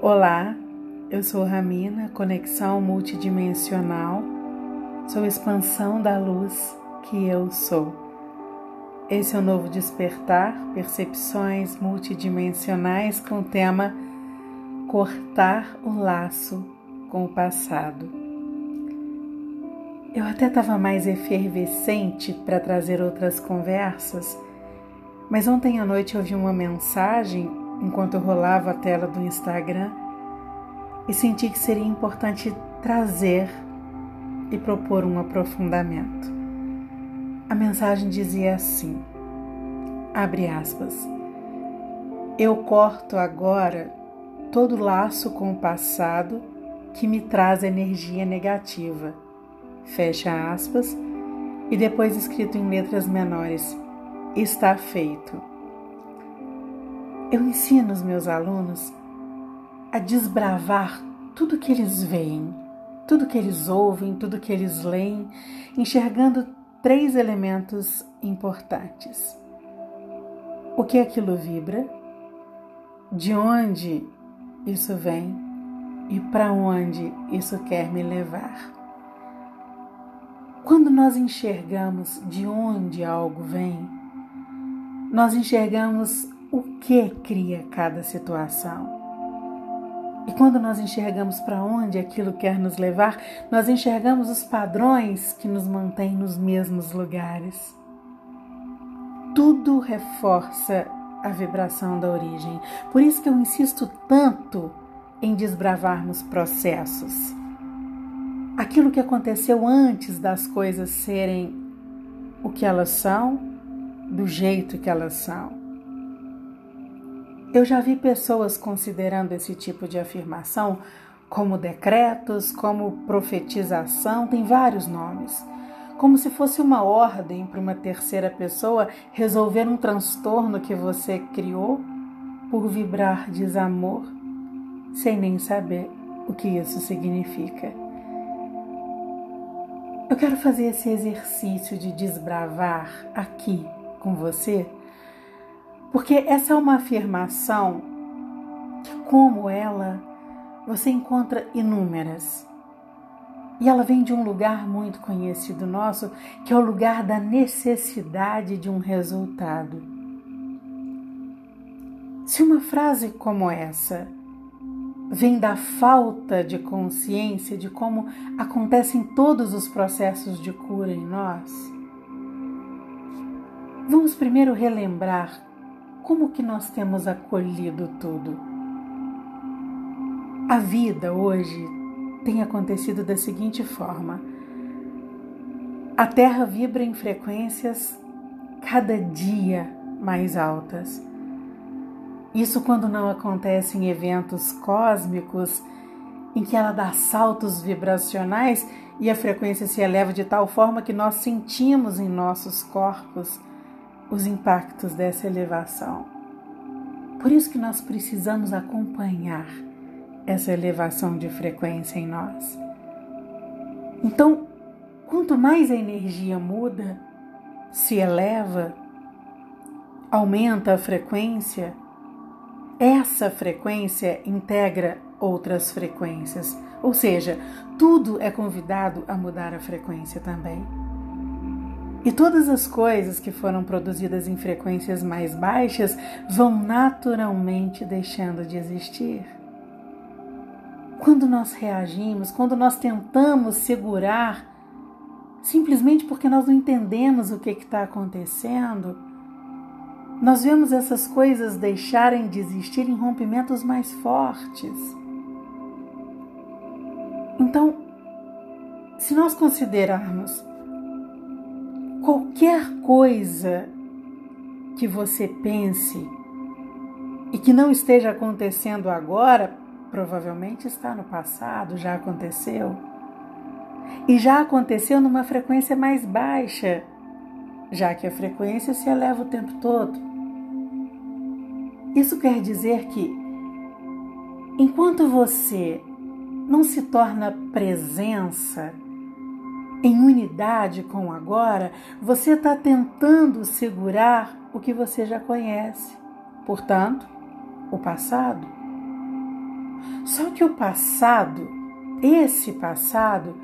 Olá, eu sou Ramina, conexão multidimensional, sou expansão da luz que eu sou. Esse é o novo despertar, percepções multidimensionais com o tema cortar o laço com o passado. Eu até estava mais efervescente para trazer outras conversas, mas ontem à noite eu vi uma mensagem enquanto eu rolava a tela do Instagram e senti que seria importante trazer e propor um aprofundamento. A mensagem dizia assim: abre aspas. Eu corto agora todo laço com o passado que me traz energia negativa. Fecha aspas. E depois escrito em letras menores: está feito. Eu ensino os meus alunos a desbravar tudo que eles veem, tudo que eles ouvem, tudo que eles leem, enxergando três elementos importantes: o que aquilo vibra, de onde isso vem e para onde isso quer me levar. Quando nós enxergamos de onde algo vem, nós enxergamos o que cria cada situação. E quando nós enxergamos para onde aquilo quer nos levar, nós enxergamos os padrões que nos mantêm nos mesmos lugares. Tudo reforça a vibração da origem. Por isso que eu insisto tanto em desbravarmos processos. Aquilo que aconteceu antes das coisas serem o que elas são, do jeito que elas são. Eu já vi pessoas considerando esse tipo de afirmação como decretos, como profetização, tem vários nomes. Como se fosse uma ordem para uma terceira pessoa resolver um transtorno que você criou por vibrar desamor, sem nem saber o que isso significa. Eu quero fazer esse exercício de desbravar aqui com você porque essa é uma afirmação que, como ela, você encontra inúmeras. E ela vem de um lugar muito conhecido nosso, que é o lugar da necessidade de um resultado. Se uma frase como essa vem da falta de consciência de como acontecem todos os processos de cura em nós, vamos primeiro relembrar como que nós temos acolhido tudo? A vida hoje tem acontecido da seguinte forma: a Terra vibra em frequências cada dia mais altas. Isso quando não acontece em eventos cósmicos em que ela dá saltos vibracionais e a frequência se eleva de tal forma que nós sentimos em nossos corpos os impactos dessa elevação. Por isso que nós precisamos acompanhar essa elevação de frequência em nós. Então, quanto mais a energia muda, se eleva, aumenta a frequência, essa frequência integra outras frequências, ou seja, tudo é convidado a mudar a frequência também. E todas as coisas que foram produzidas em frequências mais baixas vão naturalmente deixando de existir. Quando nós reagimos, quando nós tentamos segurar, simplesmente porque nós não entendemos o que está acontecendo, nós vemos essas coisas deixarem de existir em rompimentos mais fortes. Então, se nós considerarmos qualquer coisa que você pense e que não esteja acontecendo agora, provavelmente está no passado, já aconteceu. E já aconteceu numa frequência mais baixa, já que a frequência se eleva o tempo todo. Isso quer dizer que, enquanto você não se torna presença, em unidade com o agora, você está tentando segurar o que você já conhece, portanto, o passado. Só que o passado, esse passado,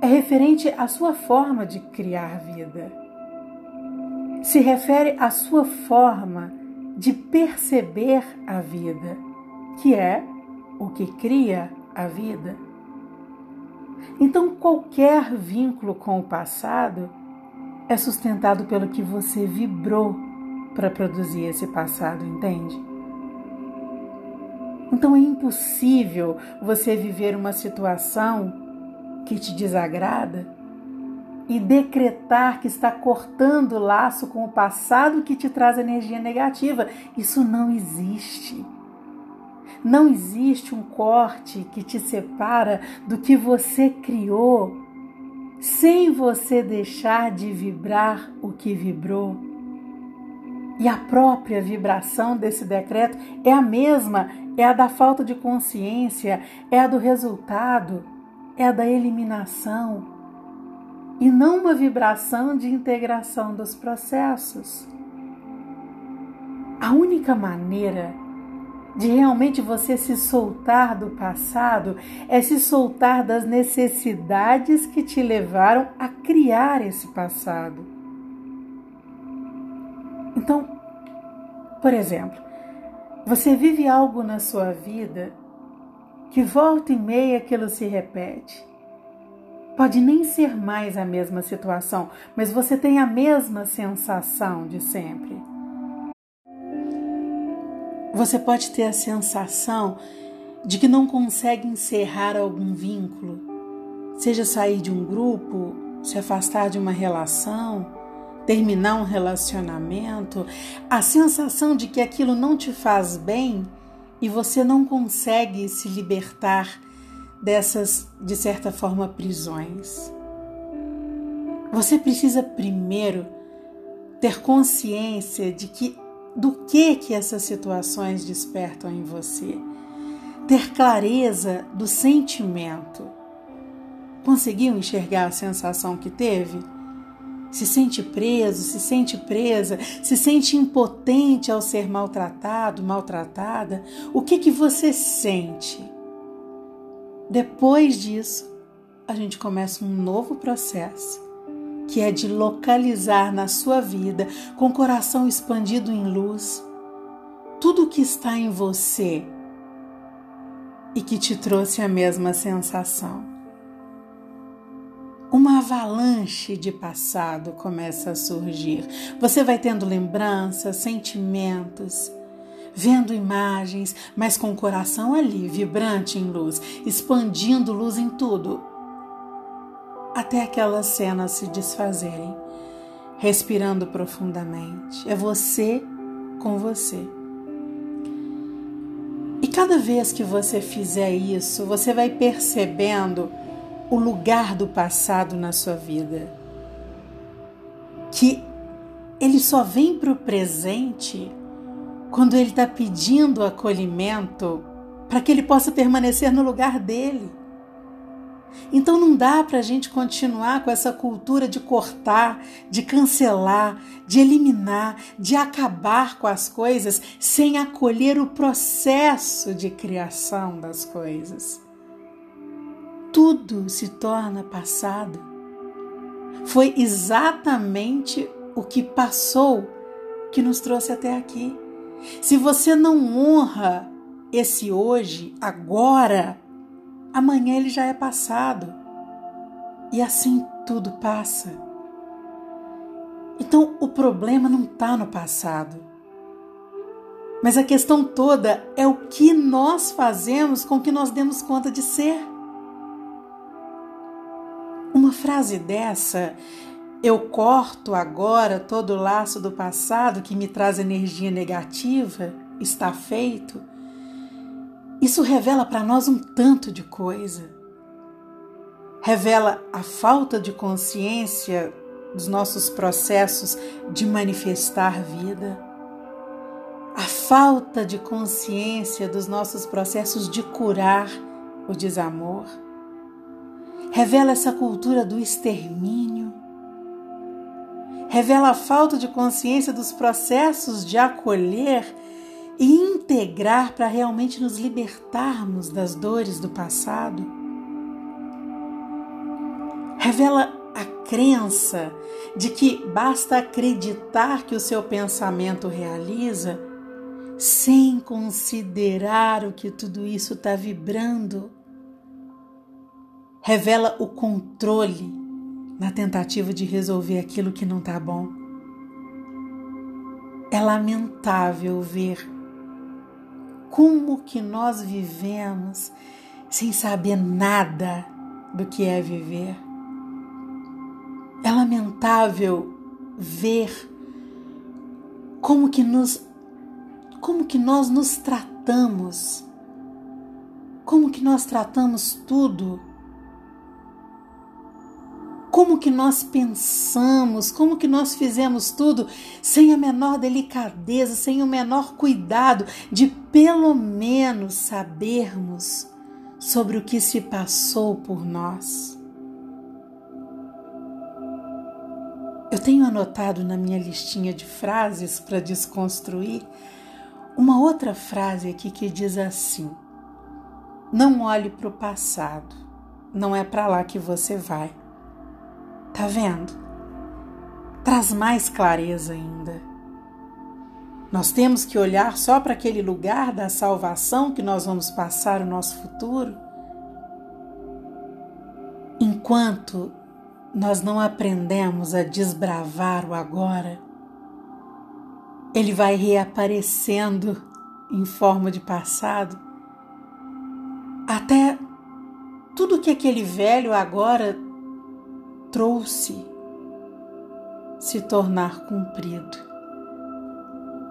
é referente à sua forma de criar vida. Se refere à sua forma de perceber a vida, que é o que cria a vida. Então, qualquer vínculo com o passado é sustentado pelo que você vibrou para produzir esse passado, entende? Então é impossível você viver uma situação que te desagrada e decretar que está cortando o laço com o passado que te traz energia negativa. Isso não existe. Não existe um corte que te separa do que você criou, sem você deixar de vibrar o que vibrou. E a própria vibração desse decreto é a mesma, é a da falta de consciência, é a do resultado, é a da eliminação, e não uma vibração de integração dos processos. A única maneira de realmente você se soltar do passado é se soltar das necessidades que te levaram a criar esse passado. Então, por exemplo, você vive algo na sua vida que volta e meia aquilo se repete. Pode nem ser mais a mesma situação, mas você tem a mesma sensação de sempre. Você pode ter a sensação de que não consegue encerrar algum vínculo, seja sair de um grupo, se afastar de uma relação, terminar um relacionamento, a sensação de que aquilo não te faz bem e você não consegue se libertar dessas, de certa forma, prisões. Você precisa primeiro ter consciência de que do que que essas situações despertam em você. Ter clareza do sentimento. Conseguiu enxergar a sensação que teve? se sente preso, se sente presa, se sente impotente ao ser maltratado, maltratada, o que que você sente? Depois disso, a gente começa um novo processo, que é de localizar na sua vida, com o coração expandido em luz, tudo o que está em você e que te trouxe a mesma sensação uma avalanche de passado começa a surgir. Você vai tendo lembranças, sentimentos, vendo imagens, mas com o coração ali, vibrante em luz, expandindo luz em tudo, até aquelas cenas se desfazerem. Respirando profundamente. É você com você. E cada vez que você fizer isso, você vai percebendo o lugar do passado na sua vida. Que ele só vem para o presente quando ele está pedindo acolhimento para que ele possa permanecer no lugar dele. Então não dá para a gente continuar com essa cultura de cortar, de cancelar, de eliminar, de acabar com as coisas sem acolher o processo de criação das coisas tudo se torna passado. Foi exatamente o que passou que nos trouxe até aqui. Se você não honra esse hoje, agora, amanhã ele já é passado. E assim tudo passa. Então o problema não está no passado. Mas a questão toda é o que nós fazemos com que nós demos conta de ser. Uma frase dessa, eu corto agora todo o laço do passado que me traz energia negativa, está feito. Isso revela para nós um tanto de coisa. Revela a falta de consciência dos nossos processos de manifestar vida, a falta de consciência dos nossos processos de curar o desamor. Revela essa cultura do extermínio, revela a falta de consciência dos processos de acolher e integrar para realmente nos libertarmos das dores do passado. Revela a crença de que basta acreditar que o seu pensamento realiza sem considerar o que tudo isso está vibrando. Revela o controle na tentativa de resolver aquilo que não está bom. É lamentável ver como que nós vivemos sem saber nada do que é viver. É lamentável ver como que nos como que nós nos tratamos, como que nós tratamos tudo, como que nós pensamos, como que nós fizemos tudo sem a menor delicadeza, sem o menor cuidado de pelo menos sabermos sobre o que se passou por nós. Eu tenho anotado na minha listinha de frases para desconstruir uma outra frase aqui que diz assim: Não olhe para o passado, não é para lá que você vai. Tá vendo? Traz mais clareza ainda. Nós temos que olhar só para aquele lugar da salvação que nós vamos passar o nosso futuro? Enquanto nós não aprendemos a desbravar o agora, ele vai reaparecendo em forma de passado, até tudo que aquele velho agora trouxe se tornar cumprido.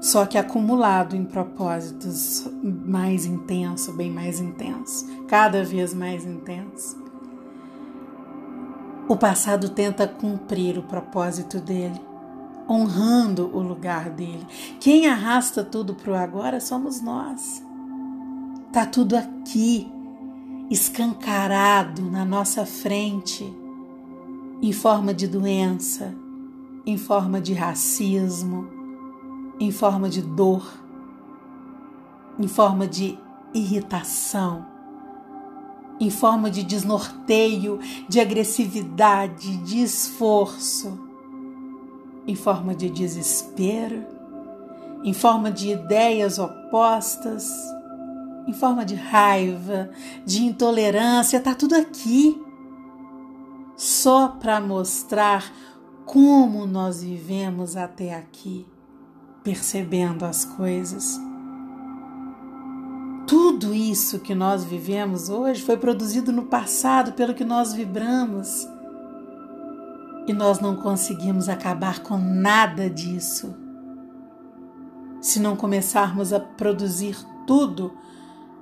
Só que acumulado em propósitos mais intenso, bem mais intenso, cada vez mais intenso. O passado tenta cumprir o propósito dele honrando o lugar dele. Quem arrasta tudo para o agora somos nós. Tá tudo aqui, escancarado na nossa frente, em forma de doença, em forma de racismo, em forma de dor, em forma de irritação, em forma de desnorteio, de agressividade, de esforço em forma de desespero, em forma de ideias opostas, em forma de raiva, de intolerância, está tudo aqui. Só para mostrar como nós vivemos até aqui, percebendo as coisas. Tudo isso que nós vivemos hoje foi produzido no passado pelo que nós vibramos e nós não conseguimos acabar com nada disso. Se não começarmos a produzir tudo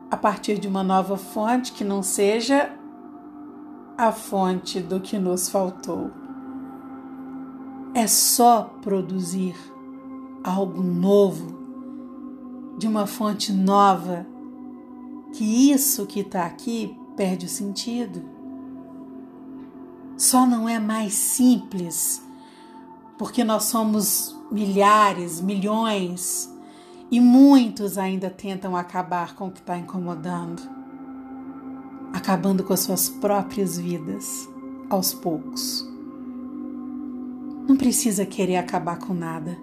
a partir de uma nova fonte que não seja a fonte do que nos faltou. É só produzir algo novo, de uma fonte nova, que isso que está aqui perde o sentido só não é mais simples porque nós somos milhares, milhões e muitos ainda tentam acabar com o que está incomodando, acabando com as suas próprias vidas aos poucos. Não precisa querer acabar com nada,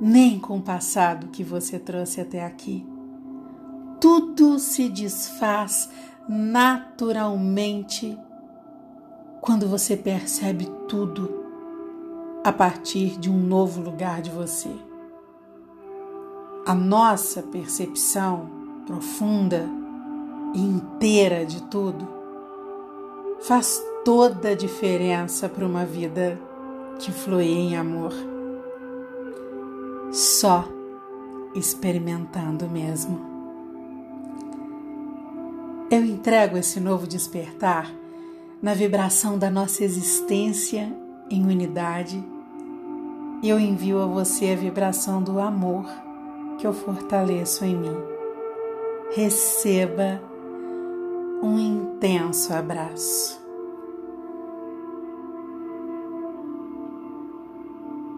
nem com o passado que você trouxe até aqui. Tudo se desfaz naturalmente quando você percebe tudo a partir de um novo lugar de você. A nossa percepção profunda inteira de tudo faz toda a diferença para uma vida que flui em amor. Só experimentando mesmo. Eu entrego esse novo despertar na vibração da nossa existência em unidade, eu envio a você a vibração do amor que eu fortaleço em mim. Receba um intenso abraço.